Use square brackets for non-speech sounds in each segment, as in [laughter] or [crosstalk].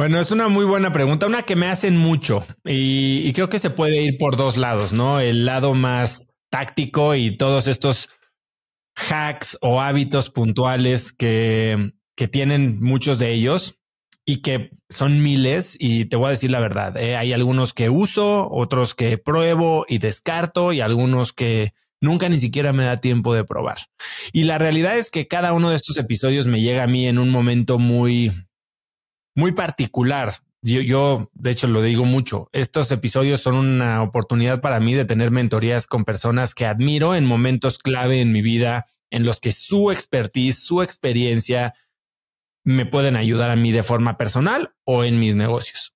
Bueno, es una muy buena pregunta, una que me hacen mucho y, creo que se puede ir por dos lados, ¿no? El lado más táctico y todos estos hacks o hábitos puntuales que, tienen muchos de ellos y que son miles y te voy a decir la verdad, ¿eh? hay algunos que uso, otros que pruebo y descarto y algunos que nunca ni siquiera me da tiempo de probar. Y la realidad es que cada uno de estos episodios me llega a mí en un momento muy muy particular. Yo, yo, de hecho, lo digo mucho. Estos episodios son una oportunidad para mí de tener mentorías con personas que admiro en momentos clave en mi vida, en los que su expertise, su experiencia me pueden ayudar a mí de forma personal o en mis negocios.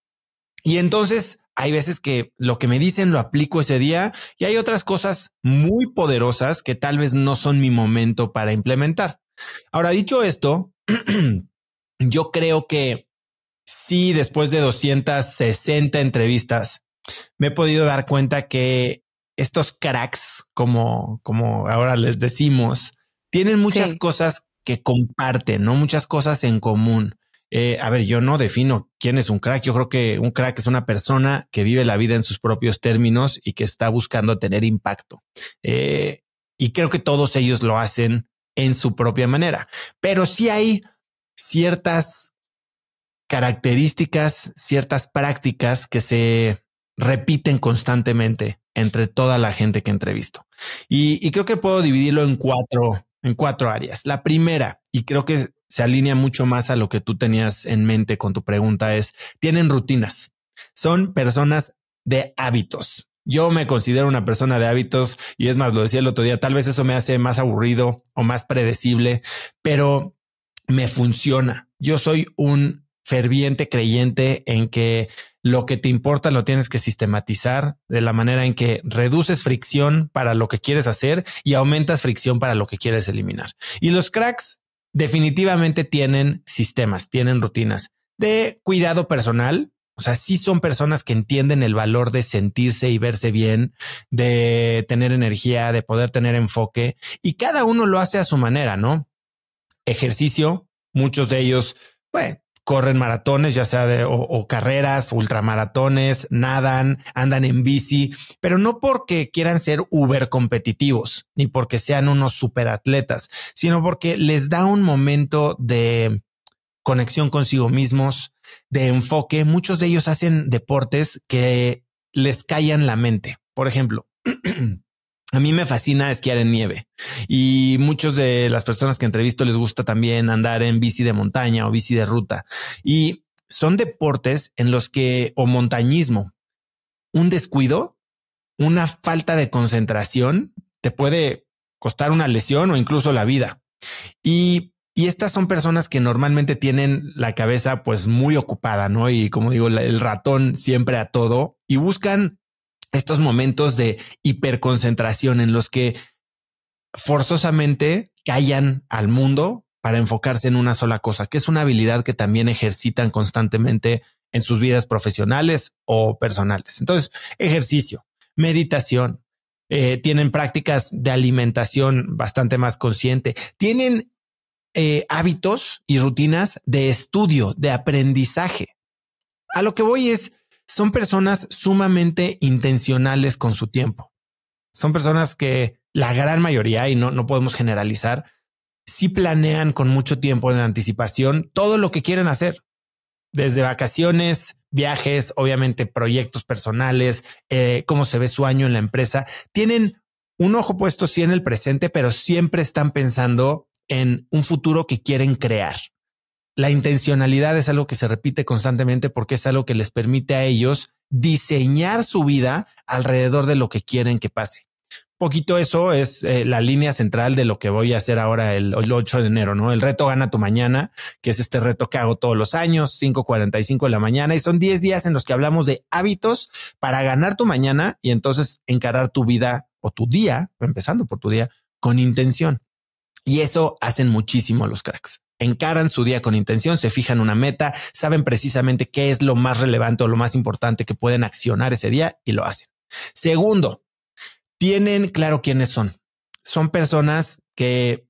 Y entonces hay veces que lo que me dicen lo aplico ese día y hay otras cosas muy poderosas que tal vez no son mi momento para implementar. Ahora, dicho esto, [clears throat] yo creo que sí, después de 260 entrevistas, me he podido dar cuenta que estos cracks, como, como ahora les decimos, tienen muchas cosas que comparten, ¿no? Muchas cosas en común. Eh, a ver, yo no defino quién es un crack. Yo creo que un crack es una persona que vive la vida en sus propios términos y que está buscando tener impacto. Eh, y creo que todos ellos lo hacen en su propia manera. Pero sí hay ciertas características, ciertas prácticas que se repiten constantemente entre toda la gente que entrevisto. Y, y creo que puedo dividirlo en cuatro, en cuatro áreas. La primera, y creo que se alinea mucho más a lo que tú tenías en mente con tu pregunta, es, tienen rutinas. Son personas de hábitos. Yo me considero una persona de hábitos y es más, lo decía el otro día, tal vez eso me hace más aburrido o más predecible, pero me funciona. Yo soy un ferviente creyente en que lo que te importa lo tienes que sistematizar de la manera en que reduces fricción para lo que quieres hacer y aumentas fricción para lo que quieres eliminar. Y los cracks definitivamente tienen sistemas, tienen rutinas de cuidado personal. O sea, sí son personas que entienden el valor de sentirse y verse bien, de tener energía, de poder tener enfoque y cada uno lo hace a su manera, ¿no? Ejercicio, muchos de ellos, pues, corren maratones, ya sea de o, carreras, ultramaratones, nadan, andan en bici, pero no porque quieran ser uber competitivos, ni porque sean unos superatletas, sino porque les da un momento de conexión consigo mismos, de enfoque. Muchos de ellos hacen deportes que les callan la mente. Por ejemplo, [clears throat] A mí me fascina esquiar en nieve y muchos de las personas que entrevisto les gusta también andar en bici de montaña o bici de ruta y son deportes en los que o montañismo, un descuido, una falta de concentración te puede costar una lesión o incluso la vida. Y, y estas son personas que normalmente tienen la cabeza pues muy ocupada, ¿no? Y como digo, el ratón siempre a todo y buscan estos momentos de hiperconcentración en los que forzosamente callan al mundo para enfocarse en una sola cosa, que es una habilidad que también ejercitan constantemente en sus vidas profesionales o personales. Entonces, ejercicio, meditación, eh, tienen prácticas de alimentación bastante más consciente, tienen eh, hábitos y rutinas de estudio, de aprendizaje. A lo que voy es, son personas sumamente intencionales con su tiempo. Son personas que la gran mayoría, y no, no podemos generalizar, sí planean con mucho tiempo en anticipación todo lo que quieren hacer, desde vacaciones, viajes, obviamente proyectos personales, eh, cómo se ve su año en la empresa. Tienen un ojo puesto sí en el presente, pero siempre están pensando en un futuro que quieren crear. La intencionalidad es algo que se repite constantemente porque es algo que les permite a ellos diseñar su vida alrededor de lo que quieren que pase. Poquito eso es eh, la línea central de lo que voy a hacer ahora el, 8 de enero, ¿no? El reto gana tu mañana, que es este reto que hago todos los años, 5.45 de la mañana, y son 10 días en los que hablamos de hábitos para ganar tu mañana y entonces encarar tu vida o tu día, empezando por tu día, con intención. Y eso hacen muchísimo los cracks encaran su día con intención, se fijan una meta, saben precisamente qué es lo más relevante o lo más importante que pueden accionar ese día y lo hacen. Segundo, tienen claro quiénes son. Son personas que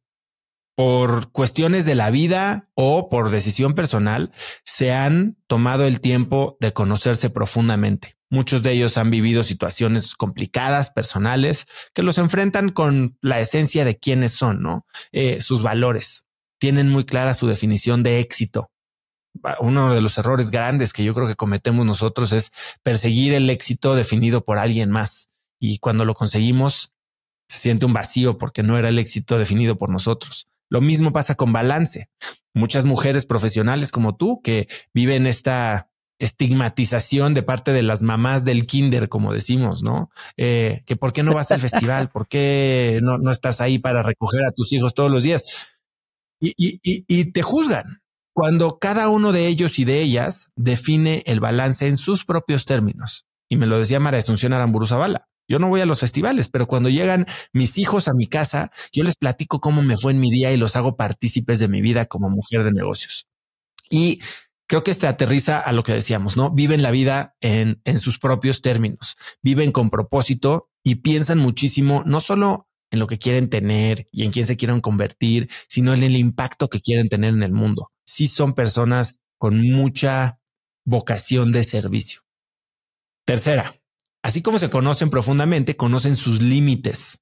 por cuestiones de la vida o por decisión personal, se han tomado el tiempo de conocerse profundamente. Muchos de ellos han vivido situaciones complicadas, personales, que los enfrentan con la esencia de quiénes son, ¿no? Eh, sus valores. Tienen muy clara su definición de éxito. Uno de los errores grandes que yo creo que cometemos nosotros es perseguir el éxito definido por alguien más. Y cuando lo conseguimos, se siente un vacío porque no era el éxito definido por nosotros. Lo mismo pasa con balance. Muchas mujeres profesionales como tú que viven esta estigmatización de parte de las mamás del kinder, como decimos, ¿no? Eh, que por qué no vas al festival, por qué no, no estás ahí para recoger a tus hijos todos los días. Y, y, y, y te juzgan cuando cada uno de ellos y de ellas define el balance en sus propios términos. Y me lo decía María Asunción Aramburu Zavala. Yo no voy a los festivales, pero cuando llegan mis hijos a mi casa, yo les platico cómo me fue en mi día y los hago partícipes de mi vida como mujer de negocios. Y creo que este aterriza a lo que decíamos, ¿no? Viven la vida en, en sus propios términos, viven con propósito y piensan muchísimo, no solo en lo que quieren tener y en quién se quieren convertir, sino en el impacto que quieren tener en el mundo. Sí son personas con mucha vocación de servicio. Tercera, así como se conocen profundamente, conocen sus límites.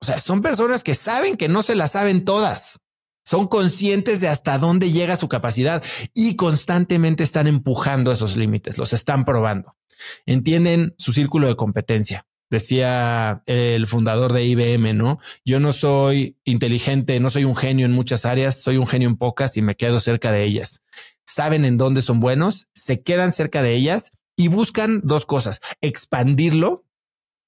O sea, son personas que saben que no se las saben todas. Son conscientes de hasta dónde llega su capacidad y constantemente están empujando esos límites, los están probando. Entienden su círculo de competencia. Decía el fundador de IBM, ¿no? Yo no soy inteligente, no soy un genio en muchas áreas, soy un genio en pocas y me quedo cerca de ellas. Saben en dónde son buenos, se quedan cerca de ellas y buscan dos cosas, expandirlo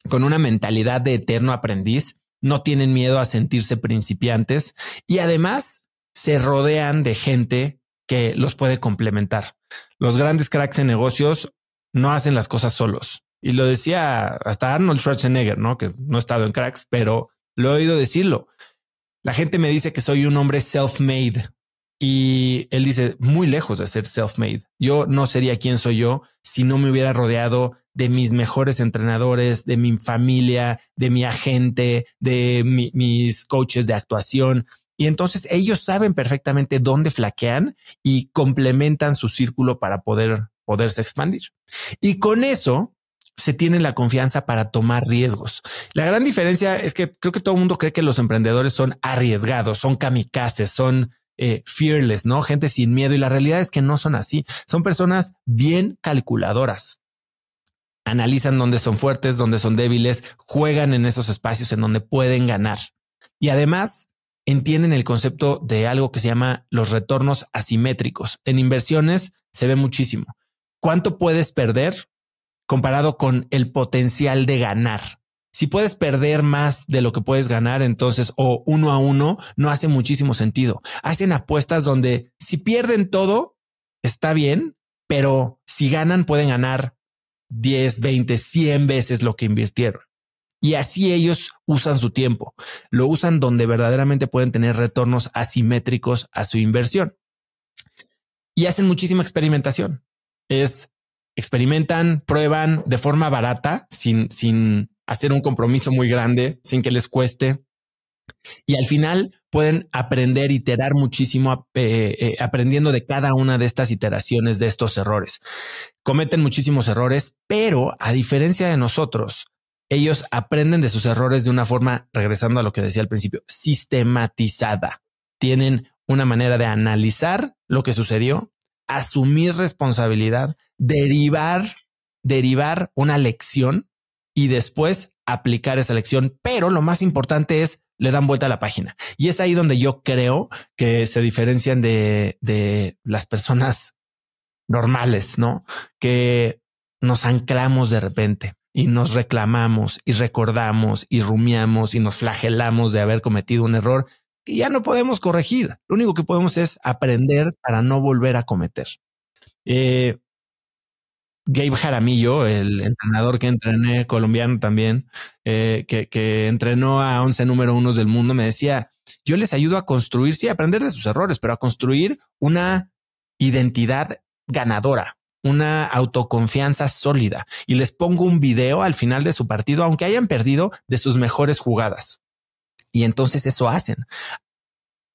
con una mentalidad de eterno aprendiz, no tienen miedo a sentirse principiantes y además se rodean de gente que los puede complementar. Los grandes cracks en negocios no hacen las cosas solos. Y lo decía hasta Arnold Schwarzenegger, ¿no? Que no he estado en cracks, pero lo he oído decirlo. La gente me dice que soy un hombre self-made, y él dice, muy lejos de ser self-made. Yo no sería quien soy yo si no me hubiera rodeado de mis mejores entrenadores, de mi familia, de mi agente, de mis coaches de actuación. Y entonces ellos saben perfectamente dónde flaquean y complementan su círculo para poder poderse expandir. Y con eso se tiene la confianza para tomar riesgos. La gran diferencia es que creo que todo el mundo cree que los emprendedores son arriesgados, son kamikazes, son eh, fearless, ¿no? Gente sin miedo. Y la realidad es que no son así. Son personas bien calculadoras. Analizan dónde son fuertes, dónde son débiles, juegan en esos espacios en donde pueden ganar. Y además entienden el concepto de algo que se llama los retornos asimétricos. En inversiones se ve muchísimo. ¿Cuánto puedes perder comparado con el potencial de ganar? si puedes perder más de lo que puedes ganar, entonces, o uno a uno, no hace muchísimo sentido. Hacen apuestas donde si pierden todo, está bien, pero si ganan, pueden ganar 10, 20, 100 veces lo que invirtieron. Y así ellos usan su tiempo. Lo usan donde verdaderamente pueden tener retornos asimétricos a su inversión. Y hacen muchísima experimentación. Es experimentan, prueban de forma barata, sin, sin hacer un compromiso muy grande sin que les cueste. Y al final pueden aprender, iterar muchísimo, eh, eh, aprendiendo de cada una de estas iteraciones de estos errores. Cometen muchísimos errores, pero a diferencia de nosotros, ellos aprenden de sus errores de una forma, regresando a lo que decía al principio, sistematizada. Tienen una manera de analizar lo que sucedió, asumir responsabilidad, derivar, derivar una lección y después aplicar esa lección. Pero lo más importante es le dan vuelta a la página. Y es ahí donde yo creo que se diferencian de, de las personas normales, ¿no? Que nos anclamos de repente y nos reclamamos y recordamos y rumiamos y nos flagelamos de haber cometido un error que ya no podemos corregir. Lo único que podemos es aprender para no volver a cometer. Eh, Gabe Jaramillo, el entrenador que entrené, colombiano también, eh, que, que, entrenó a 11 número unos del mundo, me decía, yo les ayudo a construir, sí, a aprender de sus errores, pero a construir una identidad ganadora, una autoconfianza sólida. Y les pongo un video al final de su partido, aunque hayan perdido, de sus mejores jugadas. Y entonces eso hacen.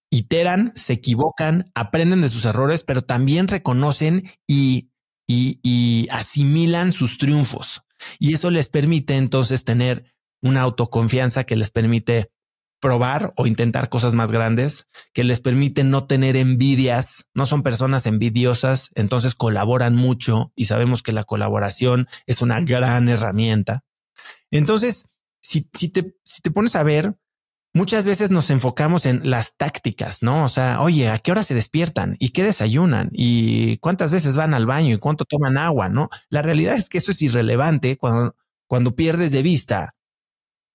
iteran, se equivocan, aprenden de sus errores, pero también reconocen y, y, asimilan sus triunfos. Y eso les permite entonces tener una autoconfianza que les permite probar o intentar cosas más grandes, que les permite no tener envidias, no son personas envidiosas, entonces colaboran mucho y sabemos que la colaboración es una gran herramienta. Entonces, si, si, te, si te pones a ver, muchas veces nos enfocamos en las tácticas, ¿no? O sea, oye, ¿a qué hora se despiertan? ¿Y qué desayunan? ¿Y cuántas veces van al baño? ¿Y cuánto toman agua? ¿No? La realidad es que eso es irrelevante cuando, cuando pierdes de vista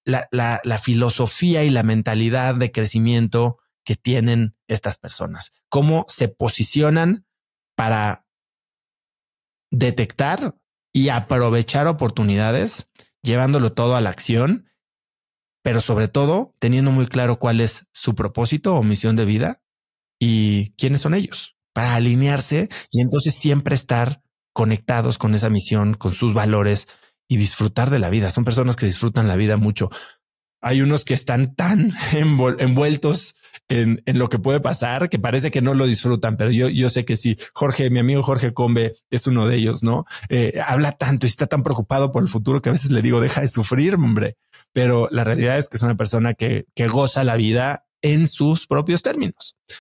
la, la, la filosofía y la mentalidad de crecimiento que tienen estas personas. Cómo se posicionan para detectar y aprovechar oportunidades, llevándolo todo a la acción pero sobre todo teniendo muy claro cuál es su propósito o misión de vida y quiénes son ellos para alinearse y entonces siempre estar conectados con esa misión, con sus valores y disfrutar de la vida. Son personas que disfrutan la vida mucho. Hay unos que están tan [laughs] envueltos en, en, lo que puede pasar que parece que no lo disfrutan, pero yo, yo sé que sí. Jorge, mi amigo Jorge Combe es uno de ellos, ¿no? Eh, habla tanto y está tan preocupado por el futuro que a veces le digo, deja de sufrir, hombre pero la realidad es que es una persona que, que goza la vida en sus propios términos.